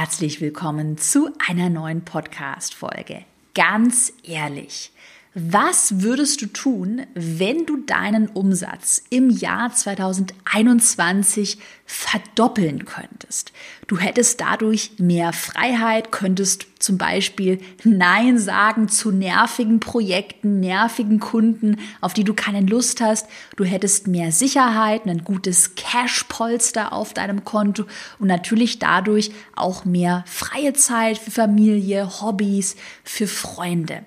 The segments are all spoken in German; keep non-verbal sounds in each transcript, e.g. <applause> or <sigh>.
herzlich willkommen zu einer neuen Podcast-Folge. Ganz ehrlich, was würdest du tun, wenn du deinen Umsatz im Jahr 2021 verdoppeln könntest? Du hättest dadurch mehr Freiheit, könntest zum Beispiel Nein sagen zu nervigen Projekten, nervigen Kunden, auf die du keine Lust hast. Du hättest mehr Sicherheit, ein gutes Cash-Polster auf deinem Konto und natürlich dadurch auch mehr freie Zeit für Familie, Hobbys, für Freunde.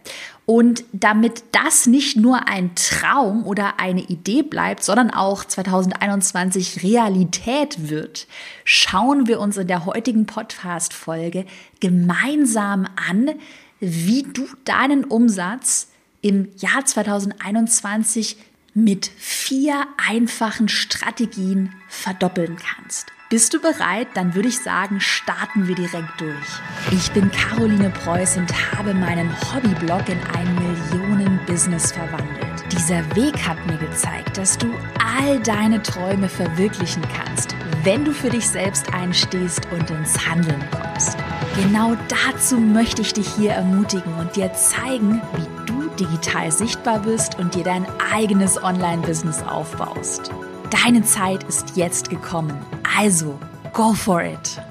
Und damit das nicht nur ein Traum oder eine Idee bleibt, sondern auch 2021 Realität wird, schauen wir uns in der heutigen Podcast-Folge gemeinsam an, wie du deinen Umsatz im Jahr 2021 mit vier einfachen Strategien verdoppeln kannst. Bist du bereit? Dann würde ich sagen, starten wir direkt durch. Ich bin Caroline Preuß und habe meinen Hobbyblog in ein Millionen-Business verwandelt. Dieser Weg hat mir gezeigt, dass du all deine Träume verwirklichen kannst, wenn du für dich selbst einstehst und ins Handeln kommst. Genau dazu möchte ich dich hier ermutigen und dir zeigen, wie du digital sichtbar bist und dir dein eigenes Online-Business aufbaust. Deine Zeit ist jetzt gekommen. Also, go for it!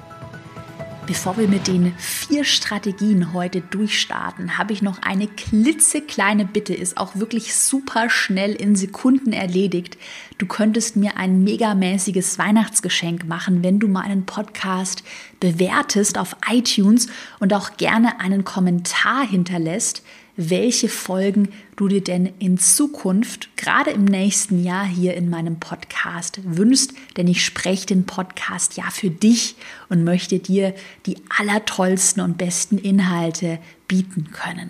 Bevor wir mit den vier Strategien heute durchstarten, habe ich noch eine klitzekleine Bitte, ist auch wirklich super schnell in Sekunden erledigt. Du könntest mir ein megamäßiges Weihnachtsgeschenk machen, wenn du meinen Podcast bewertest auf iTunes und auch gerne einen Kommentar hinterlässt welche Folgen du dir denn in Zukunft, gerade im nächsten Jahr hier in meinem Podcast wünschst, denn ich spreche den Podcast ja für dich und möchte dir die allertollsten und besten Inhalte bieten können.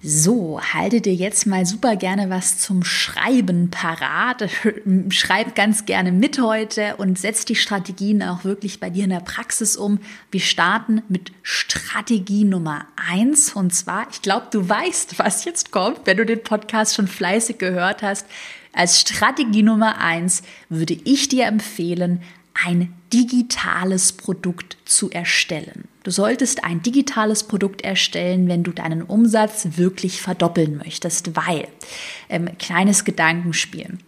So, halte dir jetzt mal super gerne was zum Schreiben parat. <laughs> Schreib ganz gerne mit heute und setz die Strategien auch wirklich bei dir in der Praxis um. Wir starten mit Strategie Nummer eins und zwar, ich glaube, du weißt, was jetzt kommt, wenn du den Podcast schon fleißig gehört hast. Als Strategie Nummer eins würde ich dir empfehlen, ein digitales Produkt zu erstellen. Du solltest ein digitales Produkt erstellen, wenn du deinen Umsatz wirklich verdoppeln möchtest, weil, ähm, kleines Gedankenspiel.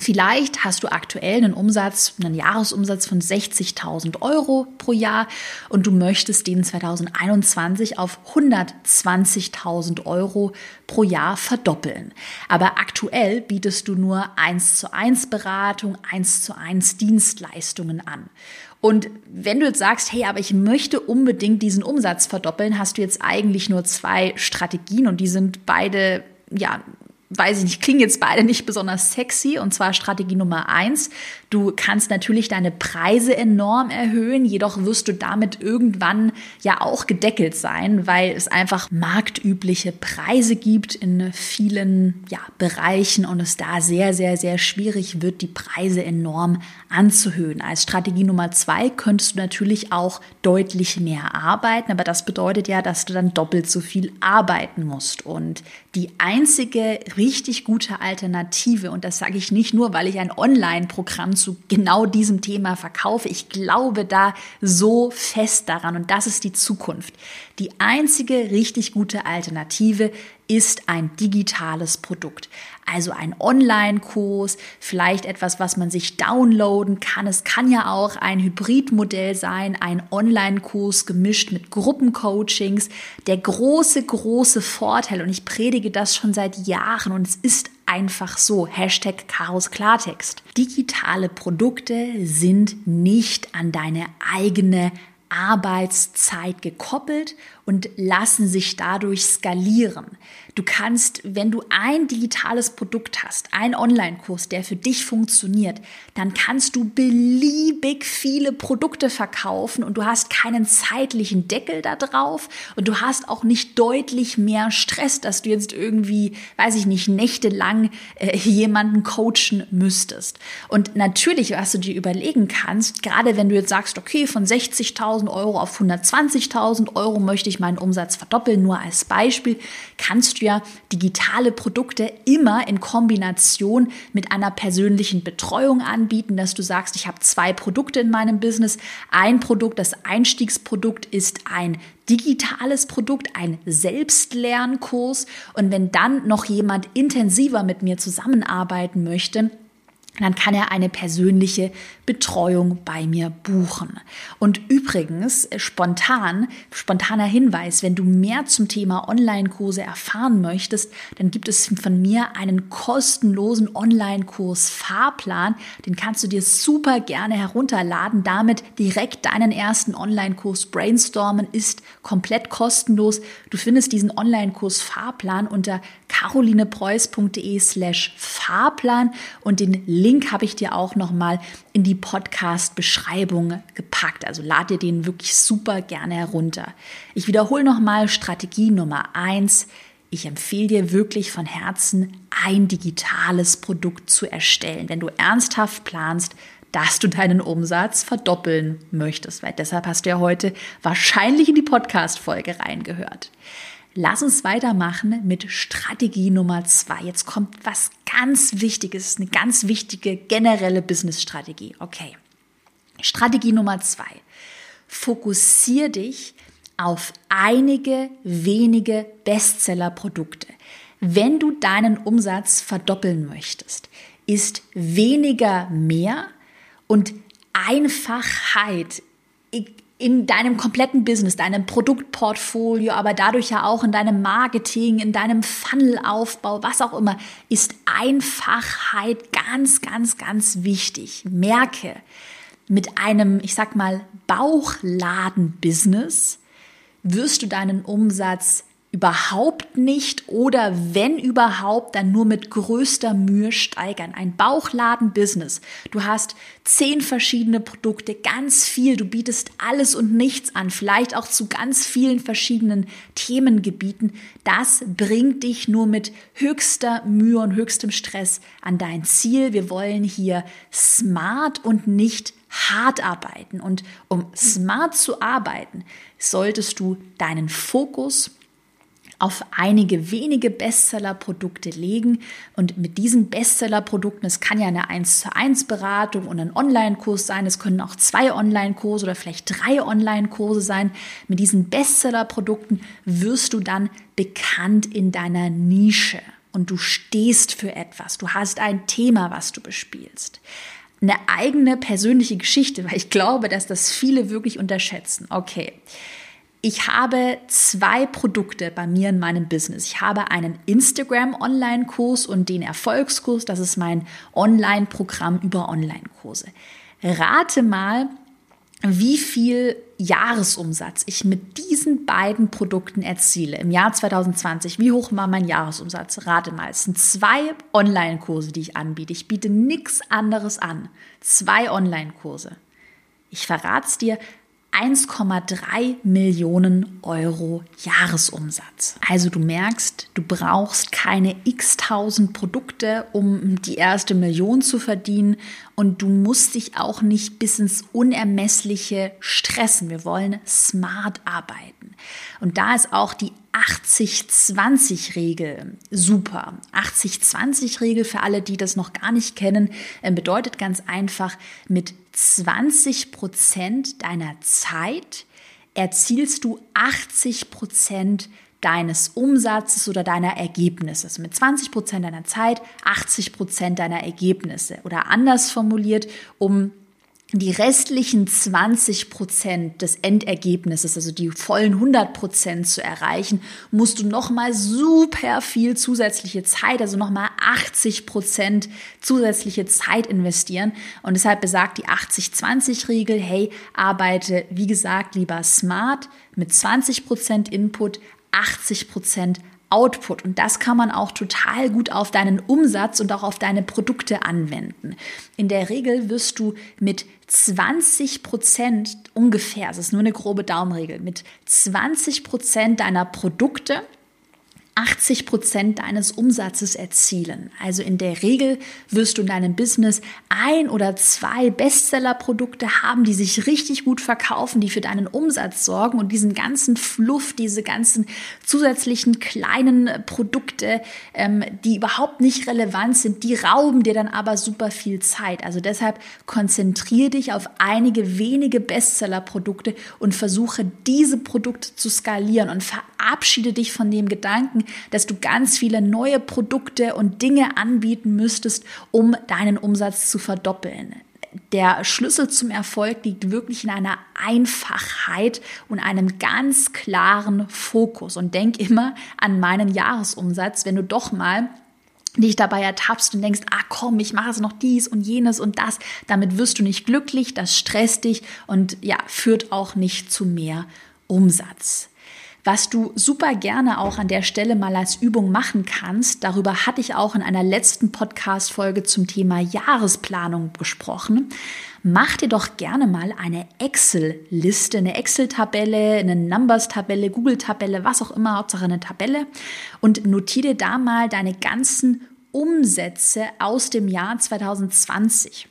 Vielleicht hast du aktuell einen Umsatz, einen Jahresumsatz von 60.000 Euro pro Jahr und du möchtest den 2021 auf 120.000 Euro pro Jahr verdoppeln. Aber aktuell bietest du nur 1 zu 1 Beratung, 1 zu 1 Dienstleistungen an. Und wenn du jetzt sagst, hey, aber ich möchte unbedingt diesen Umsatz verdoppeln, hast du jetzt eigentlich nur zwei Strategien und die sind beide ja weiß ich nicht, klingen jetzt beide nicht besonders sexy. Und zwar Strategie Nummer eins. Du kannst natürlich deine Preise enorm erhöhen, jedoch wirst du damit irgendwann ja auch gedeckelt sein, weil es einfach marktübliche Preise gibt in vielen ja, Bereichen und es da sehr, sehr, sehr schwierig wird, die Preise enorm anzuhöhen. Als Strategie Nummer zwei könntest du natürlich auch deutlich mehr arbeiten, aber das bedeutet ja, dass du dann doppelt so viel arbeiten musst. Und die einzige richtig gute Alternative, und das sage ich nicht nur, weil ich ein Online-Programm zu genau diesem Thema verkaufe, ich glaube da so fest daran. Und das ist die Zukunft. Die einzige richtig gute Alternative ist ein digitales Produkt. Also ein Online-Kurs, vielleicht etwas, was man sich downloaden kann. Es kann ja auch ein Hybridmodell sein, ein Online-Kurs gemischt mit Gruppencoachings. Der große, große Vorteil, und ich predige das schon seit Jahren und es ist einfach so. Hashtag Chaos Klartext. Digitale Produkte sind nicht an deine eigene Arbeitszeit gekoppelt und lassen sich dadurch skalieren. Du kannst, wenn du ein digitales Produkt hast, ein Online-Kurs, der für dich funktioniert, dann kannst du beliebig viele Produkte verkaufen und du hast keinen zeitlichen Deckel da drauf und du hast auch nicht deutlich mehr Stress, dass du jetzt irgendwie, weiß ich nicht, nächtelang äh, jemanden coachen müsstest. Und natürlich, was du dir überlegen kannst, gerade wenn du jetzt sagst, okay, von 60.000 100.000 Euro auf 120.000 Euro möchte ich meinen Umsatz verdoppeln. Nur als Beispiel kannst du ja digitale Produkte immer in Kombination mit einer persönlichen Betreuung anbieten, dass du sagst, ich habe zwei Produkte in meinem Business. Ein Produkt, das Einstiegsprodukt ist ein digitales Produkt, ein Selbstlernkurs. Und wenn dann noch jemand intensiver mit mir zusammenarbeiten möchte, dann kann er eine persönliche Betreuung bei mir buchen. Und übrigens, äh, spontan, spontaner Hinweis, wenn du mehr zum Thema Online-Kurse erfahren möchtest, dann gibt es von mir einen kostenlosen Online-Kurs Fahrplan. Den kannst du dir super gerne herunterladen. Damit direkt deinen ersten Online-Kurs brainstormen ist komplett kostenlos. Du findest diesen Online-Kurs Fahrplan unter carolinepreuß.de slash Fahrplan und den Link habe ich dir auch nochmal in die Podcast-Beschreibung gepackt. Also lad dir den wirklich super gerne herunter. Ich wiederhole nochmal Strategie Nummer eins. Ich empfehle dir wirklich von Herzen, ein digitales Produkt zu erstellen. Wenn du ernsthaft planst, dass du deinen Umsatz verdoppeln möchtest, weil deshalb hast du ja heute wahrscheinlich in die Podcast-Folge reingehört. Lass uns weitermachen mit Strategie Nummer zwei. Jetzt kommt was ganz Wichtiges, eine ganz wichtige generelle Business-Strategie. Okay. Strategie Nummer zwei. Fokussier dich auf einige wenige Bestseller-Produkte. Wenn du deinen Umsatz verdoppeln möchtest, ist weniger mehr und Einfachheit in deinem kompletten Business, deinem Produktportfolio, aber dadurch ja auch in deinem Marketing, in deinem Funnelaufbau, was auch immer, ist Einfachheit ganz, ganz, ganz wichtig. Merke, mit einem, ich sag mal, Bauchladen-Business wirst du deinen Umsatz überhaupt nicht oder wenn überhaupt, dann nur mit größter Mühe steigern. Ein Bauchladen-Business. Du hast zehn verschiedene Produkte, ganz viel. Du bietest alles und nichts an, vielleicht auch zu ganz vielen verschiedenen Themengebieten. Das bringt dich nur mit höchster Mühe und höchstem Stress an dein Ziel. Wir wollen hier smart und nicht hart arbeiten. Und um smart zu arbeiten, solltest du deinen Fokus auf einige wenige Bestseller-Produkte legen. Und mit diesen Bestseller-Produkten, es kann ja eine 1 zu 1 Beratung und ein Online-Kurs sein, es können auch zwei Online-Kurse oder vielleicht drei Online-Kurse sein. Mit diesen Bestseller-Produkten wirst du dann bekannt in deiner Nische. Und du stehst für etwas, du hast ein Thema, was du bespielst. Eine eigene persönliche Geschichte, weil ich glaube, dass das viele wirklich unterschätzen. Okay, ich habe zwei Produkte bei mir in meinem Business. Ich habe einen Instagram-Online-Kurs und den Erfolgskurs. Das ist mein Online-Programm über Online-Kurse. Rate mal, wie viel Jahresumsatz ich mit diesen beiden Produkten erziele im Jahr 2020. Wie hoch war mein Jahresumsatz? Rate mal. Es sind zwei Online-Kurse, die ich anbiete. Ich biete nichts anderes an. Zwei Online-Kurse. Ich verrate es dir, 1,3 Millionen Euro Jahresumsatz. Also du merkst, du brauchst keine x tausend Produkte, um die erste Million zu verdienen und du musst dich auch nicht bis ins Unermessliche stressen. Wir wollen smart arbeiten. Und da ist auch die 80-20-Regel super. 80-20-Regel für alle, die das noch gar nicht kennen, äh, bedeutet ganz einfach, mit 20 Prozent deiner Zeit erzielst du 80 Prozent deines Umsatzes oder deiner Ergebnisse. Also mit 20 Prozent deiner Zeit, 80 Prozent deiner Ergebnisse. Oder anders formuliert, um die restlichen 20 Prozent des Endergebnisses, also die vollen 100 Prozent zu erreichen, musst du nochmal super viel zusätzliche Zeit, also nochmal 80 Prozent zusätzliche Zeit investieren. Und deshalb besagt die 80-20-Regel, hey, arbeite, wie gesagt, lieber smart mit 20 Prozent Input, 80 Prozent Output. Und das kann man auch total gut auf deinen Umsatz und auch auf deine Produkte anwenden. In der Regel wirst du mit 20 Prozent ungefähr, das ist nur eine grobe Daumenregel, mit 20 Prozent deiner Produkte 80 Prozent deines Umsatzes erzielen. Also in der Regel wirst du in deinem Business ein oder zwei Bestsellerprodukte haben, die sich richtig gut verkaufen, die für deinen Umsatz sorgen und diesen ganzen Fluff, diese ganzen zusätzlichen kleinen Produkte, ähm, die überhaupt nicht relevant sind, die rauben dir dann aber super viel Zeit. Also deshalb konzentriere dich auf einige wenige Bestsellerprodukte und versuche diese Produkte zu skalieren und verabschiede dich von dem Gedanken, dass du ganz viele neue Produkte und Dinge anbieten müsstest, um deinen Umsatz zu verdoppeln. Der Schlüssel zum Erfolg liegt wirklich in einer Einfachheit und einem ganz klaren Fokus. Und denk immer an meinen Jahresumsatz, wenn du doch mal dich dabei ertappst und denkst, ah komm, ich mache jetzt noch dies und jenes und das, damit wirst du nicht glücklich, das stresst dich und ja, führt auch nicht zu mehr Umsatz. Was du super gerne auch an der Stelle mal als Übung machen kannst, darüber hatte ich auch in einer letzten Podcast-Folge zum Thema Jahresplanung gesprochen. Mach dir doch gerne mal eine Excel-Liste, eine Excel-Tabelle, eine Numbers-Tabelle, Google-Tabelle, was auch immer, Hauptsache eine Tabelle und notiere da mal deine ganzen Umsätze aus dem Jahr 2020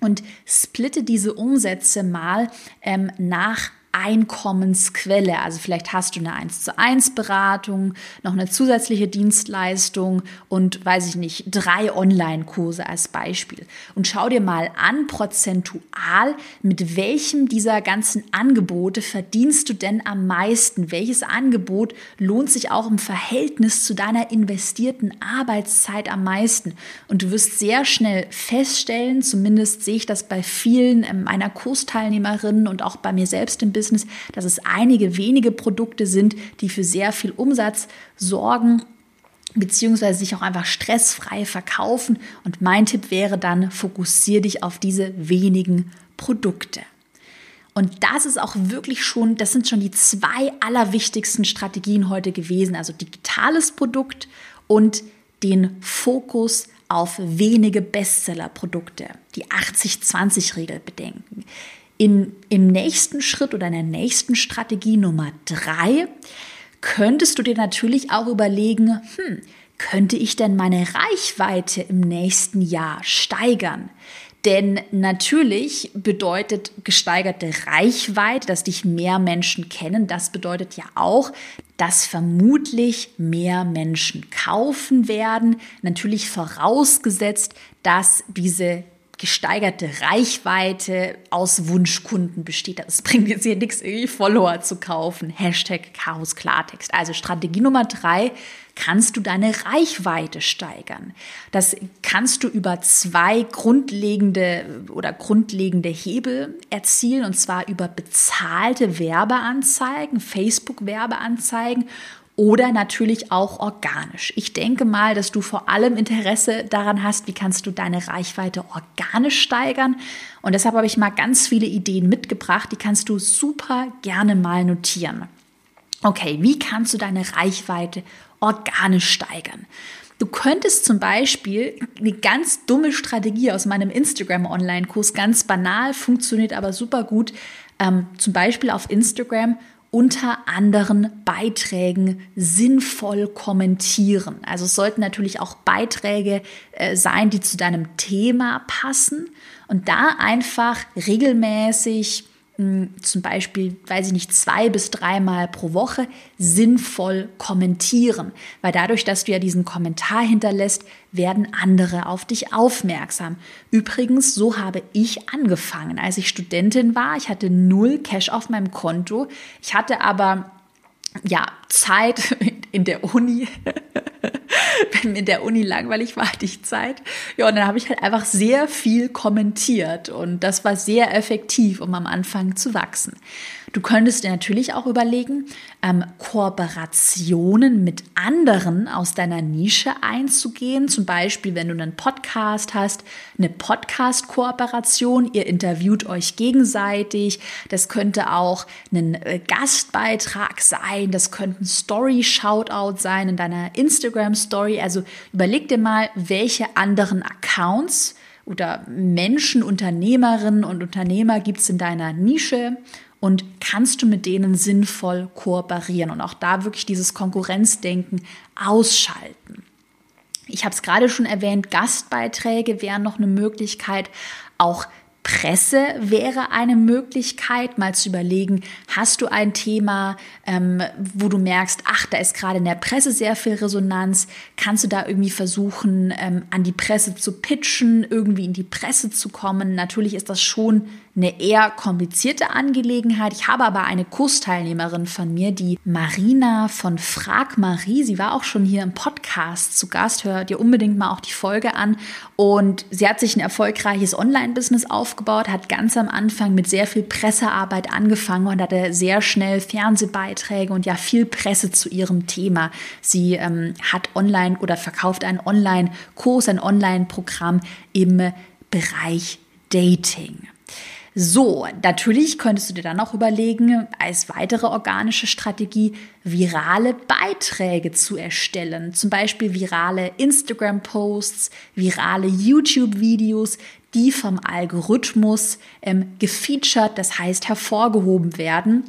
und splitte diese Umsätze mal ähm, nach Einkommensquelle. Also vielleicht hast du eine 1 zu 1 Beratung, noch eine zusätzliche Dienstleistung und weiß ich nicht, drei Online-Kurse als Beispiel. Und schau dir mal an, prozentual, mit welchem dieser ganzen Angebote verdienst du denn am meisten? Welches Angebot lohnt sich auch im Verhältnis zu deiner investierten Arbeitszeit am meisten? Und du wirst sehr schnell feststellen, zumindest sehe ich das bei vielen meiner Kursteilnehmerinnen und auch bei mir selbst im Business, Business, dass es einige wenige Produkte sind, die für sehr viel Umsatz sorgen beziehungsweise sich auch einfach stressfrei verkaufen. Und mein Tipp wäre dann, fokussiere dich auf diese wenigen Produkte. Und das ist auch wirklich schon, das sind schon die zwei allerwichtigsten Strategien heute gewesen. Also digitales Produkt und den Fokus auf wenige Bestsellerprodukte, die 80-20-Regel bedenken. In, Im nächsten Schritt oder in der nächsten Strategie Nummer drei könntest du dir natürlich auch überlegen, hm, könnte ich denn meine Reichweite im nächsten Jahr steigern? Denn natürlich bedeutet gesteigerte Reichweite, dass dich mehr Menschen kennen. Das bedeutet ja auch, dass vermutlich mehr Menschen kaufen werden. Natürlich vorausgesetzt, dass diese gesteigerte Reichweite aus Wunschkunden besteht. Es bringt jetzt hier nichts, irgendwie Follower zu kaufen. Hashtag Chaos Klartext. Also Strategie Nummer drei, kannst du deine Reichweite steigern. Das kannst du über zwei grundlegende oder grundlegende Hebel erzielen, und zwar über bezahlte Werbeanzeigen, Facebook-Werbeanzeigen oder natürlich auch organisch. Ich denke mal, dass du vor allem Interesse daran hast, wie kannst du deine Reichweite organisch steigern. Und deshalb habe ich mal ganz viele Ideen mitgebracht, die kannst du super gerne mal notieren. Okay, wie kannst du deine Reichweite organisch steigern? Du könntest zum Beispiel eine ganz dumme Strategie aus meinem Instagram-Online-Kurs, ganz banal, funktioniert aber super gut, ähm, zum Beispiel auf Instagram unter anderen Beiträgen sinnvoll kommentieren. Also es sollten natürlich auch Beiträge äh, sein, die zu deinem Thema passen und da einfach regelmäßig zum Beispiel, weiß ich nicht, zwei bis dreimal pro Woche sinnvoll kommentieren. Weil dadurch, dass du ja diesen Kommentar hinterlässt, werden andere auf dich aufmerksam. Übrigens, so habe ich angefangen. Als ich Studentin war, ich hatte null Cash auf meinem Konto. Ich hatte aber ja, Zeit <laughs> in der Uni. <laughs> <laughs> Wenn mir in der Uni langweilig war, hatte ich Zeit. Ja, und dann habe ich halt einfach sehr viel kommentiert und das war sehr effektiv, um am Anfang zu wachsen. Du könntest dir natürlich auch überlegen, ähm, Kooperationen mit anderen aus deiner Nische einzugehen. Zum Beispiel, wenn du einen Podcast hast, eine Podcast-Kooperation. Ihr interviewt euch gegenseitig. Das könnte auch ein äh, Gastbeitrag sein. Das könnte ein Story-Shoutout sein in deiner Instagram-Story. Also überleg dir mal, welche anderen Accounts oder Menschen, Unternehmerinnen und Unternehmer gibt es in deiner Nische und kannst du mit denen sinnvoll kooperieren und auch da wirklich dieses Konkurrenzdenken ausschalten. Ich habe es gerade schon erwähnt, Gastbeiträge wären noch eine Möglichkeit, auch Presse wäre eine Möglichkeit, mal zu überlegen, hast du ein Thema, ähm, wo du merkst, ach, da ist gerade in der Presse sehr viel Resonanz, kannst du da irgendwie versuchen, ähm, an die Presse zu pitchen, irgendwie in die Presse zu kommen. Natürlich ist das schon eine eher komplizierte Angelegenheit. Ich habe aber eine Kursteilnehmerin von mir, die Marina von Frag Marie. Sie war auch schon hier im Podcast zu Gast. Hört ihr unbedingt mal auch die Folge an. Und sie hat sich ein erfolgreiches Online-Business aufgebaut, hat ganz am Anfang mit sehr viel Pressearbeit angefangen und hatte sehr schnell Fernsehbeiträge und ja viel Presse zu ihrem Thema. Sie ähm, hat online oder verkauft einen Online-Kurs, ein Online-Programm im Bereich Dating. So, natürlich könntest du dir dann auch überlegen, als weitere organische Strategie virale Beiträge zu erstellen. Zum Beispiel virale Instagram-Posts, virale YouTube-Videos, die vom Algorithmus ähm, gefeatured, das heißt hervorgehoben werden.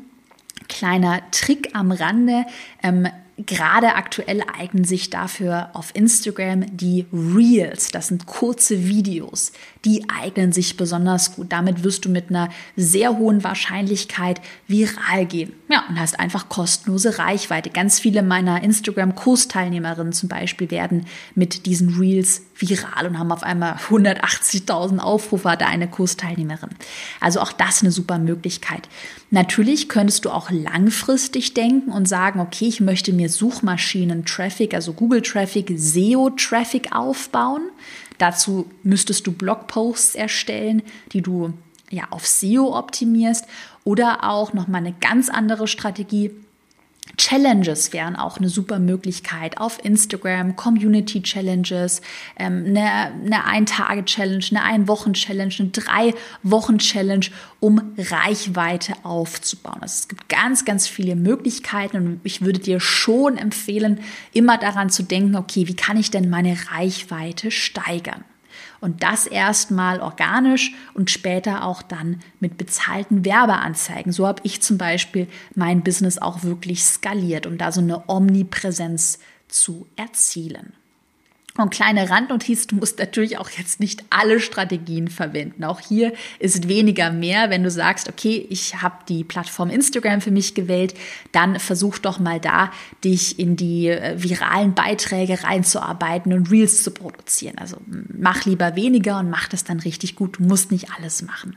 Kleiner Trick am Rande. Ähm, Gerade aktuell eignen sich dafür auf Instagram die Reels. Das sind kurze Videos. Die eignen sich besonders gut. Damit wirst du mit einer sehr hohen Wahrscheinlichkeit viral gehen. Ja, und hast einfach kostenlose Reichweite. Ganz viele meiner Instagram-Kursteilnehmerinnen zum Beispiel werden mit diesen Reels viral und haben auf einmal 180.000 Aufrufe, hatte eine Kursteilnehmerin. Also auch das eine super Möglichkeit. Natürlich könntest du auch langfristig denken und sagen, okay, ich möchte mir Suchmaschinen-Traffic, also Google-Traffic, SEO-Traffic aufbauen. Dazu müsstest du Blogposts erstellen, die du ja auf SEO optimierst oder auch nochmal eine ganz andere Strategie Challenges wären auch eine super Möglichkeit auf Instagram, Community Challenges, ähm, eine, eine Ein-Tage-Challenge, eine Ein-Wochen-Challenge, eine Drei-Wochen-Challenge, um Reichweite aufzubauen. Also es gibt ganz, ganz viele Möglichkeiten und ich würde dir schon empfehlen, immer daran zu denken, okay, wie kann ich denn meine Reichweite steigern? Und das erstmal organisch und später auch dann mit bezahlten Werbeanzeigen. So habe ich zum Beispiel mein Business auch wirklich skaliert, um da so eine Omnipräsenz zu erzielen. Und kleine Randnotiz, du musst natürlich auch jetzt nicht alle Strategien verwenden. Auch hier ist weniger mehr. Wenn du sagst, okay, ich habe die Plattform Instagram für mich gewählt, dann versuch doch mal da, dich in die äh, viralen Beiträge reinzuarbeiten und Reels zu produzieren. Also mach lieber weniger und mach das dann richtig gut. Du musst nicht alles machen.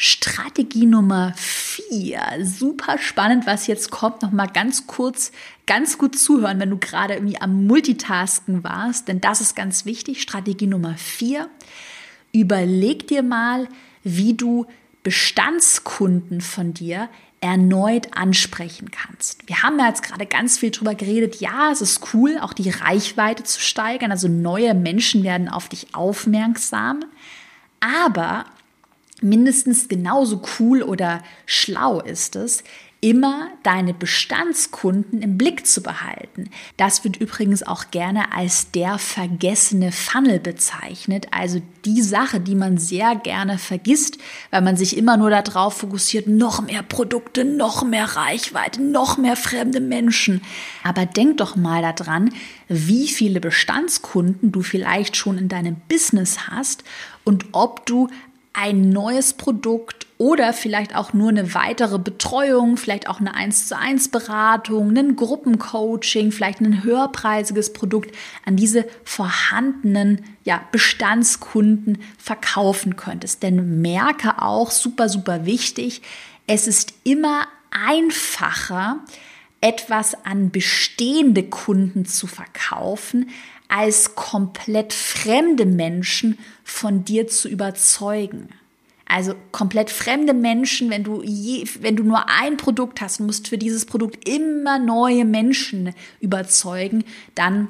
Strategie Nummer vier. Super spannend, was jetzt kommt. Noch mal ganz kurz, ganz gut zuhören, wenn du gerade irgendwie am Multitasken warst, denn das ist ganz wichtig. Strategie Nummer vier. Überleg dir mal, wie du Bestandskunden von dir erneut ansprechen kannst. Wir haben ja jetzt gerade ganz viel drüber geredet. Ja, es ist cool, auch die Reichweite zu steigern. Also neue Menschen werden auf dich aufmerksam. Aber mindestens genauso cool oder schlau ist es, immer deine Bestandskunden im Blick zu behalten. Das wird übrigens auch gerne als der vergessene Funnel bezeichnet, also die Sache, die man sehr gerne vergisst, weil man sich immer nur darauf fokussiert, noch mehr Produkte, noch mehr Reichweite, noch mehr fremde Menschen. Aber denk doch mal daran, wie viele Bestandskunden du vielleicht schon in deinem Business hast und ob du ein neues Produkt oder vielleicht auch nur eine weitere Betreuung, vielleicht auch eine 1 zu 1 Beratung, ein Gruppencoaching, vielleicht ein höherpreisiges Produkt an diese vorhandenen ja, Bestandskunden verkaufen könntest. Denn merke auch, super, super wichtig, es ist immer einfacher, etwas an bestehende Kunden zu verkaufen, als komplett fremde Menschen von dir zu überzeugen. Also komplett fremde Menschen, wenn du je, wenn du nur ein Produkt hast, musst für dieses Produkt immer neue Menschen überzeugen, dann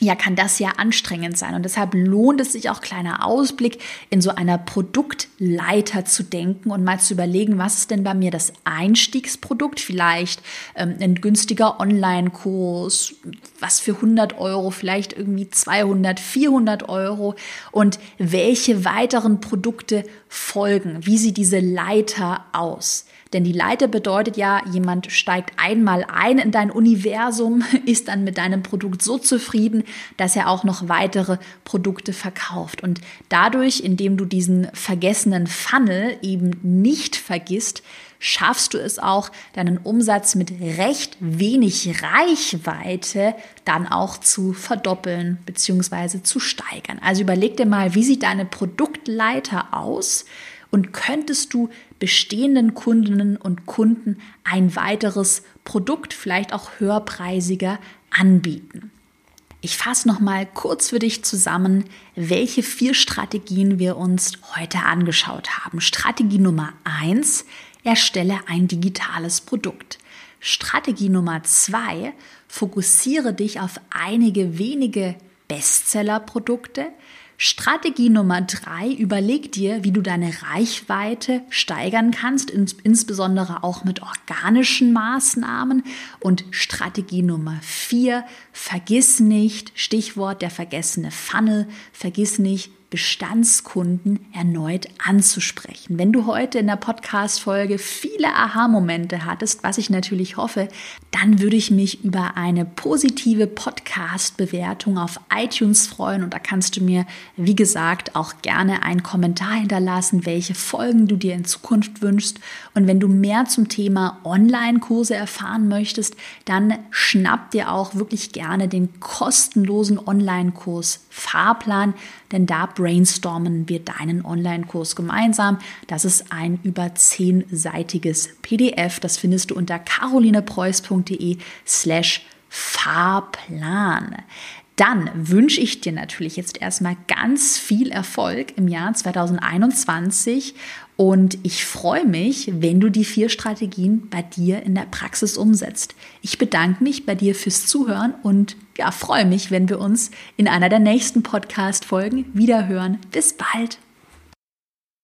ja, kann das ja anstrengend sein. Und deshalb lohnt es sich auch kleiner Ausblick in so einer Produktleiter zu denken und mal zu überlegen, was ist denn bei mir das Einstiegsprodukt? Vielleicht ähm, ein günstiger Online-Kurs, was für 100 Euro, vielleicht irgendwie 200, 400 Euro und welche weiteren Produkte folgen? Wie sieht diese Leiter aus? Denn die Leiter bedeutet ja, jemand steigt einmal ein in dein Universum, <laughs> ist dann mit deinem Produkt so zufrieden, dass er auch noch weitere Produkte verkauft. Und dadurch, indem du diesen vergessenen Funnel eben nicht vergisst, schaffst du es auch, deinen Umsatz mit recht wenig Reichweite dann auch zu verdoppeln bzw. zu steigern. Also überleg dir mal, wie sieht deine Produktleiter aus und könntest du bestehenden Kundinnen und Kunden ein weiteres Produkt, vielleicht auch höherpreisiger, anbieten. Ich fasse noch mal kurz für dich zusammen, welche vier Strategien wir uns heute angeschaut haben. Strategie Nummer eins: Erstelle ein digitales Produkt. Strategie Nummer zwei: Fokussiere dich auf einige wenige Bestseller-Produkte. Strategie Nummer drei, überleg dir, wie du deine Reichweite steigern kannst, ins, insbesondere auch mit organischen Maßnahmen. Und Strategie Nummer vier, vergiss nicht, Stichwort der vergessene Funnel, vergiss nicht, Bestandskunden erneut anzusprechen. Wenn du heute in der Podcast-Folge viele Aha-Momente hattest, was ich natürlich hoffe, dann würde ich mich über eine positive Podcast-Bewertung auf iTunes freuen und da kannst du mir, wie gesagt, auch gerne einen Kommentar hinterlassen, welche Folgen du dir in Zukunft wünschst. Und wenn du mehr zum Thema Online-Kurse erfahren möchtest, dann schnapp dir auch wirklich gerne den kostenlosen Online-Kurs Fahrplan, denn da brainstormen wir deinen Online-Kurs gemeinsam. Das ist ein über zehnseitiges PDF. Das findest du unter carolinepreuß.de slash Fahrplan. Dann wünsche ich dir natürlich jetzt erstmal ganz viel Erfolg im Jahr 2021 und ich freue mich, wenn du die vier Strategien bei dir in der Praxis umsetzt. Ich bedanke mich bei dir fürs Zuhören und ja, freue mich, wenn wir uns in einer der nächsten Podcast-Folgen wiederhören. Bis bald!